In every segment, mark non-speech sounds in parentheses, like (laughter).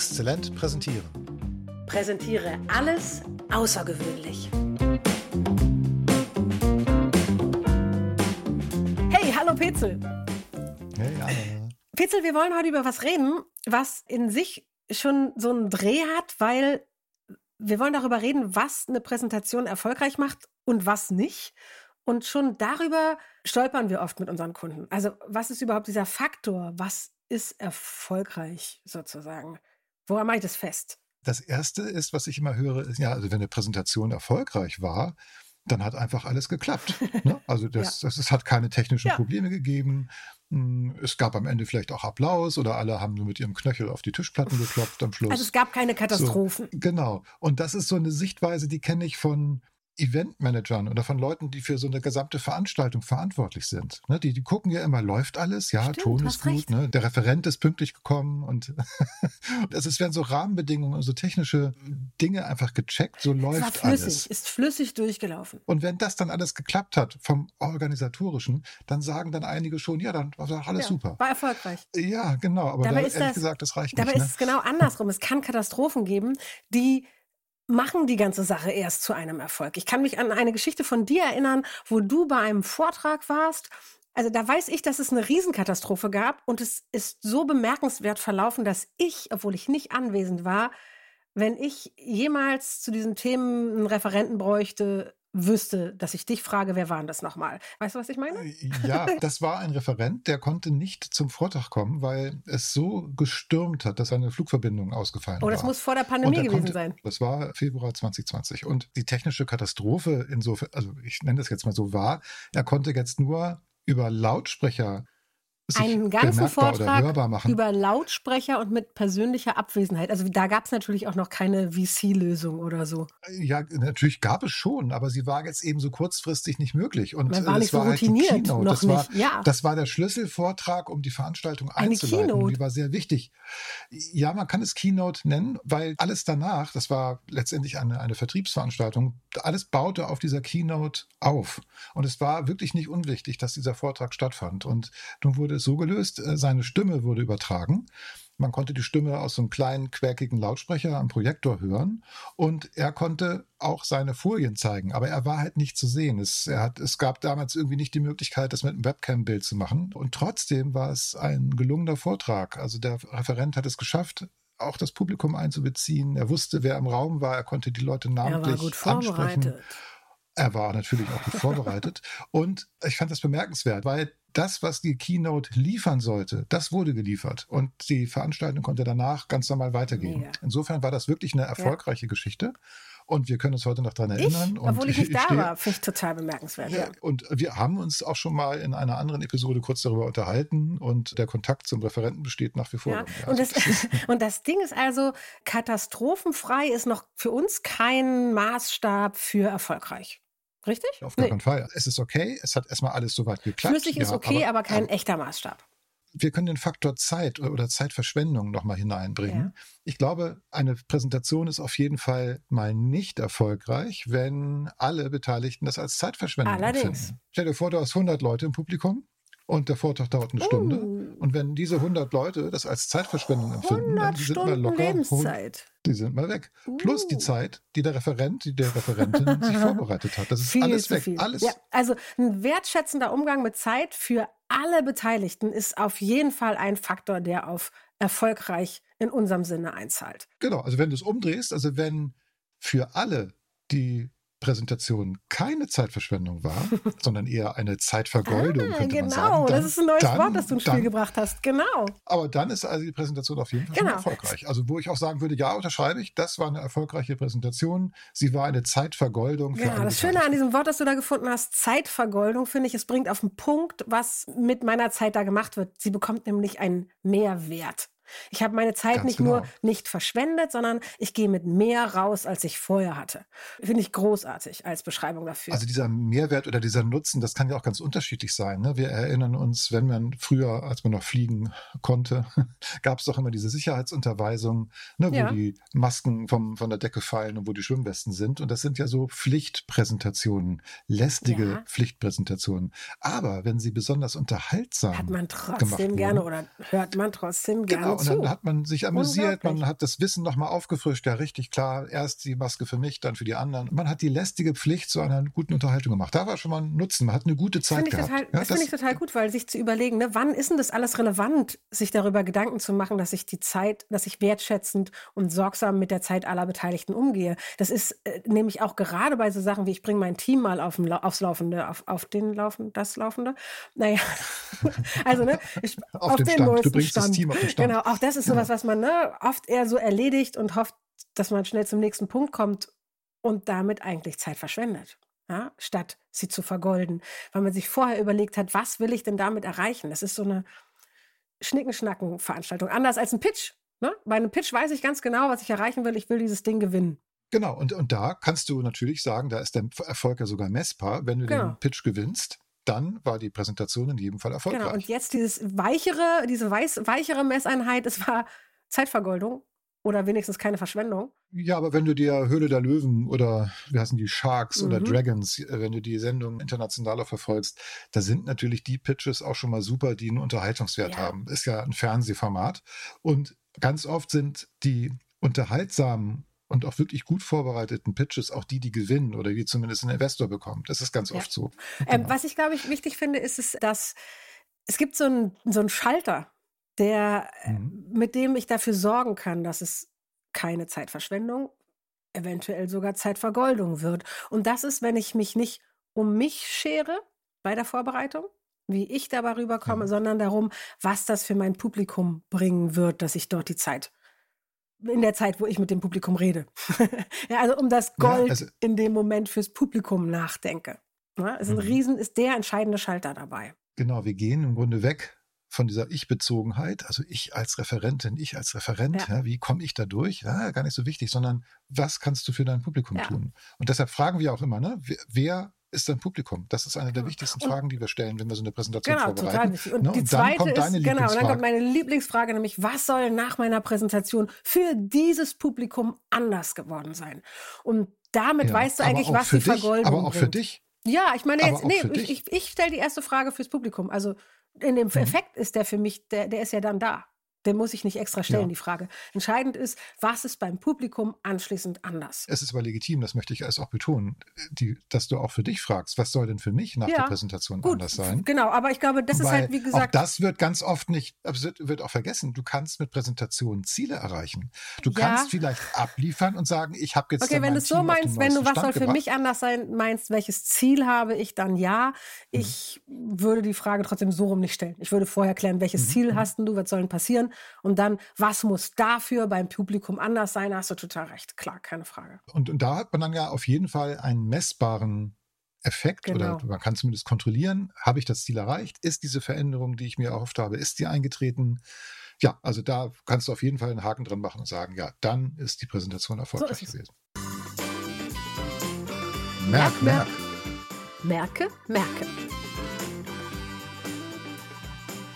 Exzellent präsentieren. Präsentiere alles außergewöhnlich. Hey, hallo Petzel. Hey, Anna. Petzel, wir wollen heute über was reden, was in sich schon so einen Dreh hat, weil wir wollen darüber reden, was eine Präsentation erfolgreich macht und was nicht. Und schon darüber stolpern wir oft mit unseren Kunden. Also was ist überhaupt dieser Faktor? Was ist erfolgreich sozusagen? Woran mache ich das fest? Das erste ist, was ich immer höre, ist, ja, also wenn eine Präsentation erfolgreich war, dann hat einfach alles geklappt. (laughs) Ne? Also das, ja. das, es hat keine technischen ja. Probleme gegeben. Hm, es gab am Ende vielleicht auch Applaus oder alle haben nur mit ihrem Knöchel auf die Tischplatten geklopft am Schluss. Also es gab keine Katastrophen. So, genau. Und das ist so eine Sichtweise, die kenne ich von Eventmanagern oder von Leuten, die für so eine gesamte Veranstaltung verantwortlich sind. Ne, die, die gucken ja immer, läuft alles? Ja, Stimmt, Ton ist gut. Ne? Der Referent ist pünktlich gekommen und (laughs) es werden so Rahmenbedingungen, so technische Dinge einfach gecheckt. So läuft war flüssig, alles. Ist flüssig durchgelaufen. Und wenn das dann alles geklappt hat vom organisatorischen, dann sagen dann einige schon, ja, dann war alles ja, super. War erfolgreich. Ja, genau. Aber dabei da, ist ehrlich das, gesagt, das reicht dabei nicht. Dabei ist ne? es genau andersrum. Es kann Katastrophen geben, die machen die ganze Sache erst zu einem Erfolg. Ich kann mich an eine Geschichte von dir erinnern, wo du bei einem Vortrag warst. Also da weiß ich, dass es eine Riesenkatastrophe gab und es ist so bemerkenswert verlaufen, dass ich, obwohl ich nicht anwesend war, wenn ich jemals zu diesen Themen einen Referenten bräuchte, wüsste, dass ich dich frage, wer war denn das nochmal? Weißt du, was ich meine? Äh, (laughs) ja, das war ein Referent, der konnte nicht zum Vortrag kommen, weil es so gestürmt hat, dass seine Flugverbindung ausgefallen war. Oh, das muss vor der Pandemie gewesen konnte, sein. Das war Februar 2020. Und die technische Katastrophe insofern, also ich nenne das jetzt mal so, war, er konnte jetzt nur über Lautsprecher einen ganzen Vortrag über Lautsprecher und mit persönlicher Abwesenheit. Also da gab es natürlich auch noch keine VC-Lösung oder so. Ja, natürlich gab es schon, aber sie war jetzt eben so kurzfristig nicht möglich. Und Man war das nicht so war routiniert, halt noch das nicht. War, ja. das war der Schlüsselvortrag, um die Veranstaltung Eine einzuleiten. Keynote. Die war sehr wichtig. Ja, man kann es Keynote nennen, weil alles danach, das war letztendlich eine, eine Vertriebsveranstaltung, alles baute auf dieser Keynote auf. Und es war wirklich nicht unwichtig, dass dieser Vortrag stattfand. Und nun wurde es so gelöst, äh, seine Stimme wurde übertragen. Man konnte die Stimme aus so einem kleinen, quäkigen Lautsprecher am Projektor hören und er konnte auch seine Folien zeigen, aber er war halt nicht zu sehen. Es, er hat, es gab damals irgendwie nicht die Möglichkeit, das mit einem Webcam-Bild zu machen und trotzdem war es ein gelungener Vortrag. Also der Referent hat es geschafft, auch das Publikum einzubeziehen. Er wusste, wer im Raum war. Er konnte die Leute namentlich er war gut vorbereitet. ansprechen. Er war natürlich auch gut vorbereitet. Und ich fand das bemerkenswert, weil das, was die Keynote liefern sollte, das wurde geliefert. Und die Veranstaltung konnte danach ganz normal weitergehen. Mega. Insofern war das wirklich eine erfolgreiche ja. Geschichte. Und wir können uns heute noch daran erinnern. Ich, obwohl ich nicht (laughs) ich da stehe, war, finde ich total bemerkenswert. Ja. Und wir haben uns auch schon mal in einer anderen Episode kurz darüber unterhalten und der Kontakt zum Referenten besteht nach wie vor. Ja. Und, das, (laughs) und das Ding ist also, katastrophenfrei ist noch für uns kein Maßstab für erfolgreich. Richtig? Auf gar keinen nee. Fall. Es ist okay, es hat erstmal alles soweit geklappt. Flüssig ist ja, okay, aber, aber kein aber, echter Maßstab. Wir können den Faktor Zeit oder Zeitverschwendung nochmal hineinbringen. Ja. Ich glaube, eine Präsentation ist auf jeden Fall mal nicht erfolgreich, wenn alle Beteiligten das als Zeitverschwendung Allerdings. empfinden. Stell dir vor, du hast 100 Leute im Publikum und der Vortrag dauert eine Stunde. Uh. Und wenn diese 100 Leute das als Zeitverschwendung empfinden, dann sind Stunden wir locker. Lebenszeit. Die sind mal weg. Uh. Plus die uh. Zeit, die der Referent, die der Referentin (laughs) sich vorbereitet hat. Das ist viel alles weg. Viel. Alles. Ja, also ein wertschätzender Umgang mit Zeit für alle Beteiligten ist auf jeden Fall ein Faktor, der auf erfolgreich in unserem Sinne einzahlt. Genau, also wenn du es umdrehst, also wenn für alle die Präsentation keine Zeitverschwendung war, (laughs) sondern eher eine Zeitvergeudung, ah, könnte genau, man sagen. Genau, das ist ein neues dann, Wort, das du ins Spiel dann, gebracht hast. Genau. Aber dann ist also die Präsentation auf jeden Fall genau. erfolgreich. Also wo ich auch sagen würde, ja, unterschreibe ich, das war eine erfolgreiche Präsentation. Sie war eine Zeitvergeudung. Für ja, das Schöne an diesem Wort, das du da gefunden hast, Zeitvergeudung, finde ich, es bringt auf den Punkt, was mit meiner Zeit da gemacht wird. Sie bekommt nämlich einen Mehrwert. Ich habe meine Zeit Ganz nicht genau. nur nicht verschwendet, sondern ich gehe mit mehr raus, als ich vorher hatte. Finde ich großartig als Beschreibung dafür. Also dieser Mehrwert oder dieser Nutzen, das kann ja auch ganz unterschiedlich sein. Ne? Wir erinnern uns, wenn man früher, als man noch fliegen konnte, (laughs) gab es doch immer diese Sicherheitsunterweisung, ne, wo ja. die Masken vom, von der Decke fallen und wo die Schwimmwesten sind. Und das sind ja so Pflichtpräsentationen, lästige ja. Pflichtpräsentationen. Aber wenn sie besonders unterhaltsam hat man trotzdem gerne oder hört man trotzdem gerne genau und dann hat man sich amüsiert, man hat das Wissen nochmal aufgefrischt, ja richtig klar, erst die Maske für mich, dann für die anderen. Man hat die lästige Pflicht zu einer guten Unterhaltung gemacht. Da war schon mal ein Nutzen, man hat eine gute Zeit das gehabt. Total, ja, das, das finde ich total gut, weil sich zu überlegen, ne, wann ist denn das alles relevant, sich darüber Gedanken zu machen, dass ich die Zeit, dass ich wertschätzend und sorgsam mit der Zeit aller Beteiligten umgehe. Das ist äh, nämlich auch gerade bei so Sachen wie ich bringe mein Team mal auf, aufs Laufende, auf, auf den Laufen, das Laufende. Naja, (laughs) also ne, ich, auf, auf den, den Stand. Du bringst Stand. das Team auf den Stand. Genau, auch das ist sowas, was man ne, oft eher so erledigt und hofft, dass man schnell zum nächsten Punkt kommt und damit eigentlich Zeit verschwendet. Ja, statt sie zu vergolden, weil man sich vorher überlegt hat, was will ich denn damit erreichen? Das ist so eine Schnickenschnacken-Veranstaltung, anders als ein Pitch. Ne? Bei einem Pitch weiß ich ganz genau, was ich erreichen will. Ich will dieses Ding gewinnen. Genau, und, und da kannst du natürlich sagen, da ist der Erfolg ja sogar messbar. Wenn du genau. den Pitch gewinnst, dann war die Präsentation in jedem Fall erfolgreich. Genau, und jetzt dieses weichere, diese weiß, weichere Messeinheit, es war Zeitvergeudung oder wenigstens keine Verschwendung. Ja, aber wenn du dir Höhle der Löwen oder wie heißen die Sharks mhm. oder Dragons, äh, wenn du die Sendung internationaler verfolgst, da sind natürlich die Pitches auch schon mal super, die einen Unterhaltungswert ja. haben. Ist ja ein Fernsehformat. Und ganz oft sind die unterhaltsamen und auch wirklich gut vorbereiteten Pitches auch die, die gewinnen oder die zumindest einen Investor bekommt. Das ist ganz ja. oft so. Ähm, genau. was ich, glaube ich, wichtig finde, ist es, dass es gibt so einen, so einen Schalter, der, äh, mhm. mit dem ich dafür sorgen kann, dass es keine Zeitverschwendung, eventuell sogar Zeitvergoldung wird. Und das ist, wenn ich mich nicht um mich schere bei der Vorbereitung, wie ich dabei rüberkomme, ja. sondern darum, was das für mein Publikum bringen wird, dass ich dort die Zeit in der Zeit, wo ich mit dem Publikum rede. (laughs) ja, also um das Gold ja, also, in dem Moment fürs Publikum nachdenke. Ja, ist ein mhm. Riesen, ist der entscheidende Schalter dabei. Genau, wir gehen im Grunde weg von dieser Ich-Bezogenheit, also ich als Referentin, ich als Referent, ja. Wie komme ich da durch? Ja, gar nicht so wichtig, sondern was kannst du für dein Publikum tun? Und deshalb fragen wir auch immer, ne, wer ist dein Publikum? Das ist eine der wichtigsten und, Fragen, die wir stellen, wenn wir so eine Präsentation genau, vorbereiten. Total Und, ne? die und zweite kommt ist, genau, und dann kommt meine Lieblingsfrage, nämlich, was soll nach meiner Präsentation für dieses Publikum anders geworden sein? Und damit weißt du eigentlich, was die dich, Vergoldung Aber auch bringt. für dich? Ja, ich meine jetzt, nee, ich, ich, ich stelle die erste Frage fürs Publikum. Also in dem mhm. Effekt ist der für mich, der, der ist ja dann da. Den muss ich nicht extra stellen, ja. die Frage. Entscheidend ist, was ist beim Publikum anschließend anders? Es ist aber legitim, das möchte ich erst auch betonen, die, dass du auch für dich fragst, was soll denn für mich nach ja, der Präsentation gut, anders sein? Genau, aber ich glaube, das Weil ist halt, wie gesagt. Auch das wird ganz oft nicht, wird auch vergessen. Du kannst mit Präsentationen Ziele erreichen. Du ja. kannst vielleicht abliefern und sagen, ich habe jetzt. Okay, wenn du es so meinst, wenn du was Stand soll für gebracht. mich anders sein meinst, welches Ziel habe ich dann ja? Ich mhm. würde die Frage trotzdem so rum nicht stellen. Ich würde vorher klären, welches mhm. Ziel mhm. hast du, was soll denn passieren? Und dann, was muss dafür beim Publikum anders sein? Hast du total recht. Klar, keine Frage. Und, und da hat man dann ja auf jeden Fall einen messbaren Effekt genau. oder man kann zumindest kontrollieren, habe ich das Ziel erreicht? Ist diese Veränderung, die ich mir erhofft habe, ist die eingetreten? Ja, also da kannst du auf jeden Fall einen Haken dran machen und sagen, ja, dann ist die Präsentation erfolgreich so gewesen. Merk, merk. Merke, merke.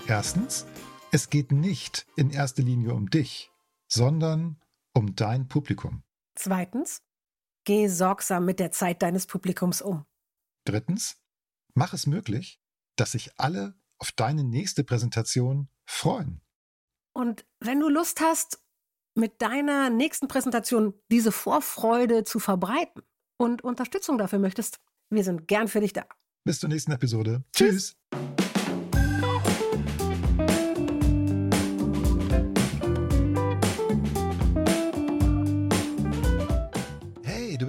Erstens, es geht nicht in erster Linie um dich, sondern um dein Publikum. Zweitens, geh sorgsam mit der Zeit deines Publikums um. Drittens, mach es möglich, dass sich alle auf deine nächste Präsentation freuen. Und wenn du Lust hast, mit deiner nächsten Präsentation diese Vorfreude zu verbreiten und Unterstützung dafür möchtest, wir sind gern für dich da. Bis zur nächsten Episode. Tschüss. Tschüss.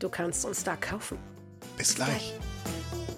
Du kannst uns da kaufen. Bis, Bis gleich. gleich.